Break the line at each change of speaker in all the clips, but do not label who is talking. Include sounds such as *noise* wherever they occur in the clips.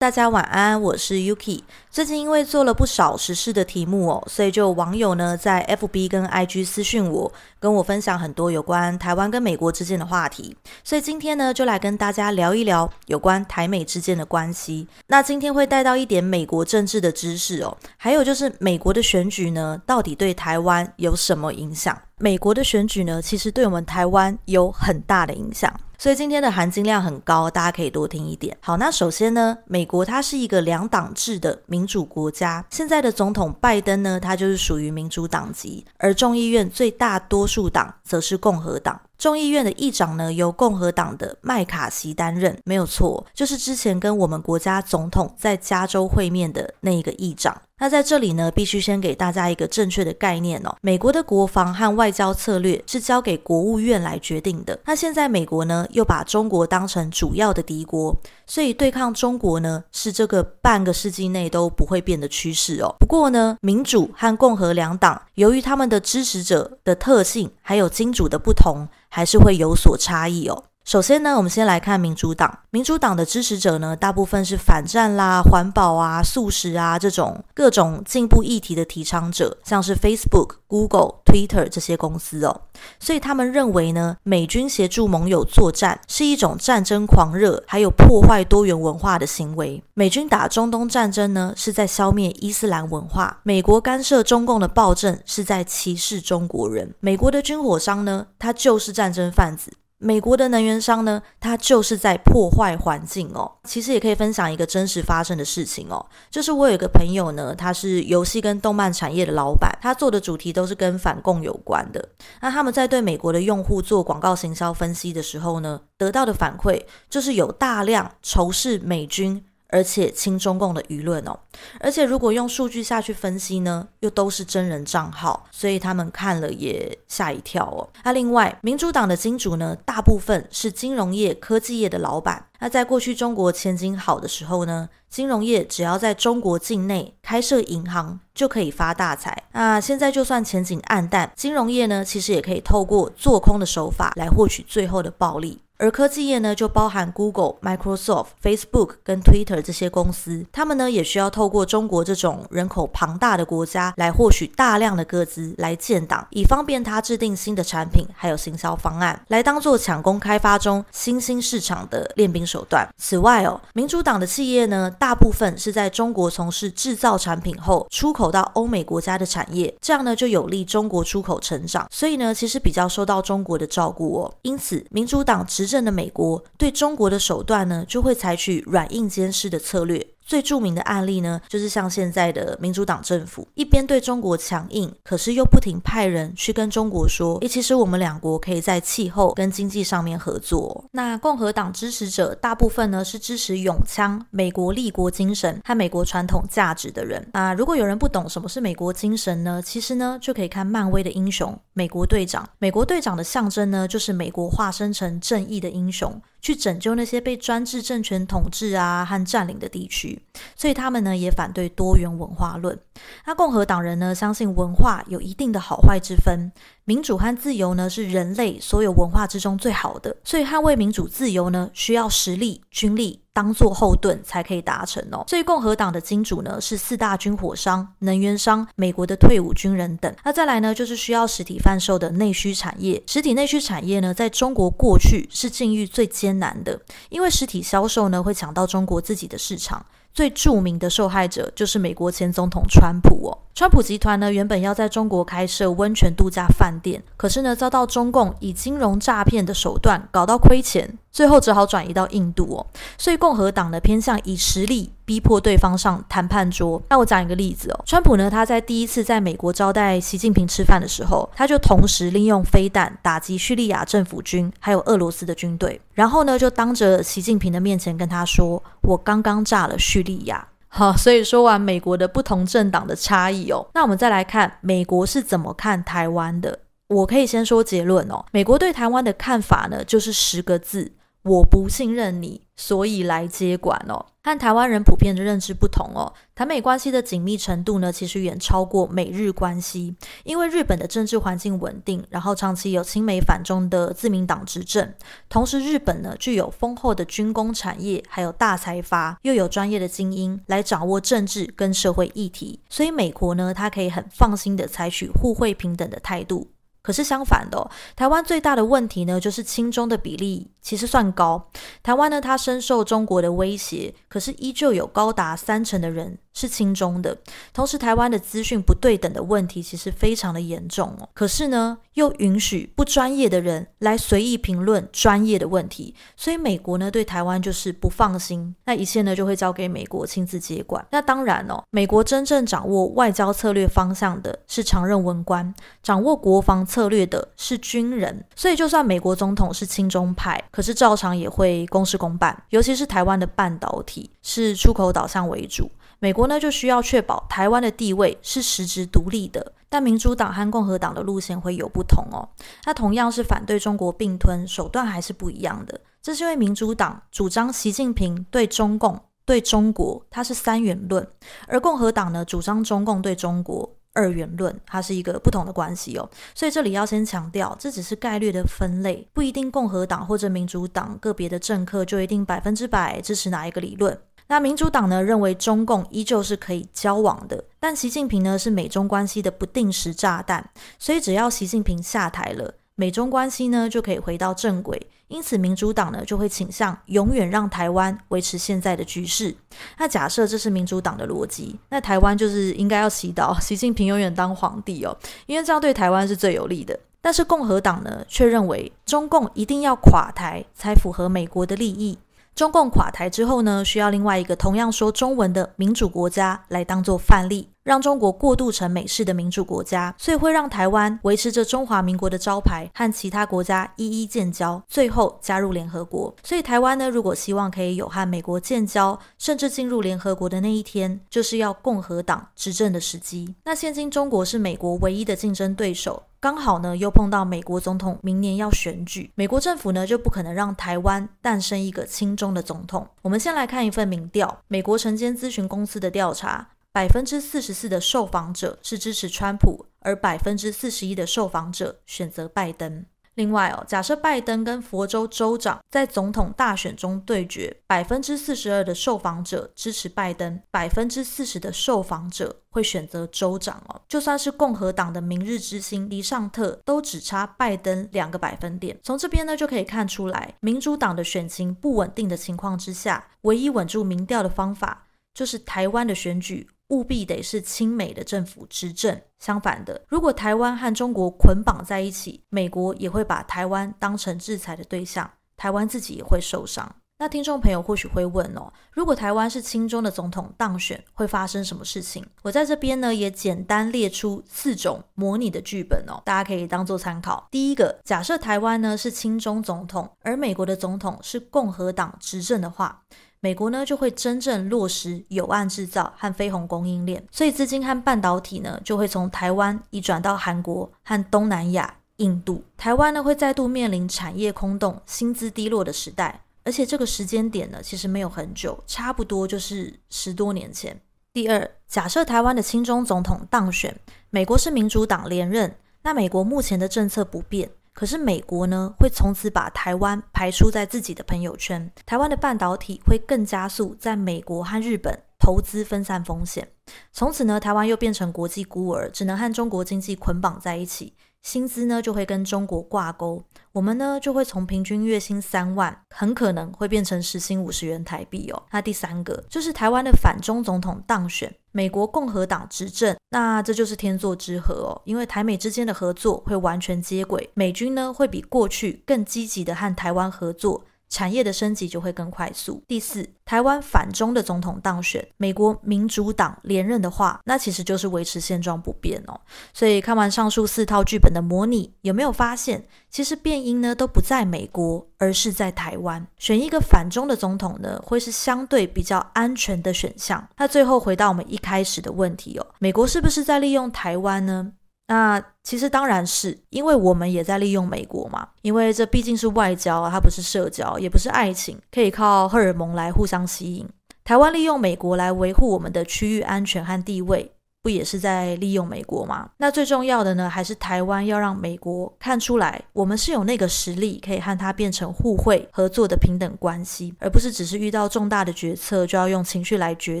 大家晚安，我是 Yuki。最近因为做了不少时事的题目哦，所以就网友呢在 FB 跟 IG 私讯我，跟我分享很多有关台湾跟美国之间的话题。所以今天呢，就来跟大家聊一聊有关台美之间的关系。那今天会带到一点美国政治的知识哦，还有就是美国的选举呢，到底对台湾有什么影响？美国的选举呢，其实对我们台湾有很大的影响。所以今天的含金量很高，大家可以多听一点。好，那首先呢，美国它是一个两党制的民主国家，现在的总统拜登呢，他就是属于民主党籍，而众议院最大多数党则是共和党。众议院的议长呢，由共和党的麦卡锡担任，没有错，就是之前跟我们国家总统在加州会面的那一个议长。那在这里呢，必须先给大家一个正确的概念哦。美国的国防和外交策略是交给国务院来决定的。那现在美国呢，又把中国当成主要的敌国，所以对抗中国呢，是这个半个世纪内都不会变的趋势哦。不过呢，民主和共和两党，由于他们的支持者的特性还有金主的不同，还是会有所差异哦。首先呢，我们先来看民主党。民主党的支持者呢，大部分是反战啦、环保啊、素食啊这种各种进步议题的提倡者，像是 Facebook、Google、Twitter 这些公司哦。所以他们认为呢，美军协助盟友作战是一种战争狂热，还有破坏多元文化的行为。美军打中东战争呢，是在消灭伊斯兰文化；美国干涉中共的暴政，是在歧视中国人。美国的军火商呢，他就是战争贩子。美国的能源商呢，他就是在破坏环境哦。其实也可以分享一个真实发生的事情哦，就是我有一个朋友呢，他是游戏跟动漫产业的老板，他做的主题都是跟反共有关的。那他们在对美国的用户做广告行销分析的时候呢，得到的反馈就是有大量仇视美军。而且亲中共的舆论哦，而且如果用数据下去分析呢，又都是真人账号，所以他们看了也吓一跳哦。那另外，民主党的金主呢，大部分是金融业、科技业的老板。那在过去中国前景好的时候呢，金融业只要在中国境内开设银行就可以发大财。那现在就算前景暗淡，金融业呢，其实也可以透过做空的手法来获取最后的暴利。而科技业呢，就包含 Google、Microsoft、Facebook 跟 Twitter 这些公司，他们呢也需要透过中国这种人口庞大的国家来获取大量的个资来建档，以方便他制定新的产品还有行销方案，来当做抢攻开发中新兴市场的练兵手段。此外哦，民主党的企业呢，大部分是在中国从事制造产品后出口到欧美国家的产业，这样呢就有利中国出口成长，所以呢其实比较受到中国的照顾哦。因此，民主党执政的美国对中国的手段呢，就会采取软硬兼施的策略。最著名的案例呢，就是像现在的民主党政府，一边对中国强硬，可是又不停派人去跟中国说，诶，其实我们两国可以在气候跟经济上面合作。那共和党支持者大部分呢是支持永枪、美国立国精神和美国传统价值的人。那如果有人不懂什么是美国精神呢，其实呢就可以看漫威的英雄美国队长。美国队长的象征呢，就是美国化身成正义的英雄。去拯救那些被专制政权统治啊和占领的地区，所以他们呢也反对多元文化论。那共和党人呢相信文化有一定的好坏之分。民主和自由呢，是人类所有文化之中最好的，所以捍卫民主自由呢，需要实力、军力当做后盾才可以达成哦。所以共和党的金主呢，是四大军火商、能源商、美国的退伍军人等。那再来呢，就是需要实体贩售的内需产业。实体内需产业呢，在中国过去是境遇最艰难的，因为实体销售呢，会抢到中国自己的市场。最著名的受害者就是美国前总统川普哦。川普集团呢，原本要在中国开设温泉度假饭店，可是呢，遭到中共以金融诈骗的手段搞到亏钱，最后只好转移到印度哦。所以共和党呢，偏向以实力逼迫对方上谈判桌。那我讲一个例子哦，川普呢，他在第一次在美国招待习近平吃饭的时候，他就同时利用飞弹打击叙利亚政府军，还有俄罗斯的军队，然后呢，就当着习近平的面前跟他说：“我刚刚炸了叙利亚。”好，所以说完美国的不同政党的差异哦，那我们再来看美国是怎么看台湾的。我可以先说结论哦，美国对台湾的看法呢，就是十个字：我不信任你，所以来接管哦。和台湾人普遍的认知不同哦，台美关系的紧密程度呢，其实远超过美日关系。因为日本的政治环境稳定，然后长期有亲美反中的自民党执政，同时日本呢具有丰厚的军工产业，还有大财阀，又有专业的精英来掌握政治跟社会议题，所以美国呢，它可以很放心的采取互惠平等的态度。可是相反的，台湾最大的问题呢，就是亲中的比例其实算高。台湾呢，它深受中国的威胁，可是依旧有高达三成的人。是亲中的，同时台湾的资讯不对等的问题其实非常的严重哦。可是呢，又允许不专业的人来随意评论专业的问题，所以美国呢对台湾就是不放心，那一切呢就会交给美国亲自接管。那当然哦，美国真正掌握外交策略方向的是常任文官，掌握国防策略的是军人。所以就算美国总统是亲中派，可是照常也会公事公办，尤其是台湾的半导体是出口导向为主。美国呢就需要确保台湾的地位是实质独立的，但民主党和共和党的路线会有不同哦。那同样是反对中国并吞，手段还是不一样的。这是因为民主党主张习近平对中共、对中国，它是三元论；而共和党呢主张中共对中国二元论，它是一个不同的关系哦。所以这里要先强调，这只是概率的分类，不一定共和党或者民主党个别的政客就一定百分之百支持哪一个理论。那民主党呢认为中共依旧是可以交往的，但习近平呢是美中关系的不定时炸弹，所以只要习近平下台了，美中关系呢就可以回到正轨。因此，民主党呢就会倾向永远让台湾维持现在的局势。那假设这是民主党的逻辑，那台湾就是应该要祈祷 *laughs* 习近平永远当皇帝哦，因为这样对台湾是最有利的。但是共和党呢却认为中共一定要垮台才符合美国的利益。中共垮台之后呢，需要另外一个同样说中文的民主国家来当做范例，让中国过渡成美式的民主国家，所以会让台湾维持着中华民国的招牌，和其他国家一一建交，最后加入联合国。所以台湾呢，如果希望可以有和美国建交，甚至进入联合国的那一天，就是要共和党执政的时机。那现今中国是美国唯一的竞争对手。刚好呢，又碰到美国总统明年要选举，美国政府呢就不可能让台湾诞生一个亲中的总统。我们先来看一份民调，美国晨间咨询公司的调查，百分之四十四的受访者是支持川普，而百分之四十一的受访者选择拜登。另外哦，假设拜登跟佛州州长在总统大选中对决，百分之四十二的受访者支持拜登，百分之四十的受访者会选择州长哦。就算是共和党的明日之星迪尚特，都只差拜登两个百分点。从这边呢就可以看出来，民主党的选情不稳定的情况之下，唯一稳住民调的方法，就是台湾的选举。务必得是亲美的政府执政。相反的，如果台湾和中国捆绑在一起，美国也会把台湾当成制裁的对象，台湾自己也会受伤。那听众朋友或许会问哦，如果台湾是亲中的总统当选，会发生什么事情？我在这边呢也简单列出四种模拟的剧本哦，大家可以当做参考。第一个，假设台湾呢是亲中总统，而美国的总统是共和党执政的话。美国呢就会真正落实有岸制造和飞鸿供应链，所以资金和半导体呢就会从台湾移转到韩国和东南亚、印度。台湾呢会再度面临产业空洞、薪资低落的时代，而且这个时间点呢其实没有很久，差不多就是十多年前。第二，假设台湾的亲中总统当选，美国是民主党连任，那美国目前的政策不变。可是美国呢，会从此把台湾排除在自己的朋友圈。台湾的半导体会更加速在美国和日本投资分散风险。从此呢，台湾又变成国际孤儿，只能和中国经济捆绑在一起。薪资呢就会跟中国挂钩，我们呢就会从平均月薪三万，很可能会变成时薪五十元台币哦。那第三个就是台湾的反中总统当选，美国共和党执政，那这就是天作之合哦，因为台美之间的合作会完全接轨，美军呢会比过去更积极的和台湾合作。产业的升级就会更快速。第四，台湾反中的总统当选，美国民主党连任的话，那其实就是维持现状不变哦。所以看完上述四套剧本的模拟，有没有发现，其实变因呢都不在美国，而是在台湾。选一个反中的总统呢，会是相对比较安全的选项。那最后回到我们一开始的问题哦，美国是不是在利用台湾呢？那其实当然是因为我们也在利用美国嘛，因为这毕竟是外交，它不是社交，也不是爱情，可以靠荷尔蒙来互相吸引。台湾利用美国来维护我们的区域安全和地位。不也是在利用美国吗？那最重要的呢，还是台湾要让美国看出来，我们是有那个实力，可以和他变成互惠合作的平等关系，而不是只是遇到重大的决策就要用情绪来决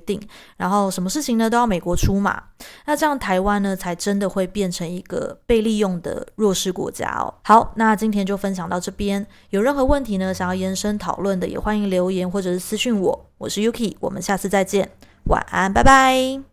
定，然后什么事情呢都要美国出马。那这样台湾呢，才真的会变成一个被利用的弱势国家哦。好，那今天就分享到这边，有任何问题呢，想要延伸讨论的，也欢迎留言或者是私讯我。我是 Yuki，我们下次再见，晚安，拜拜。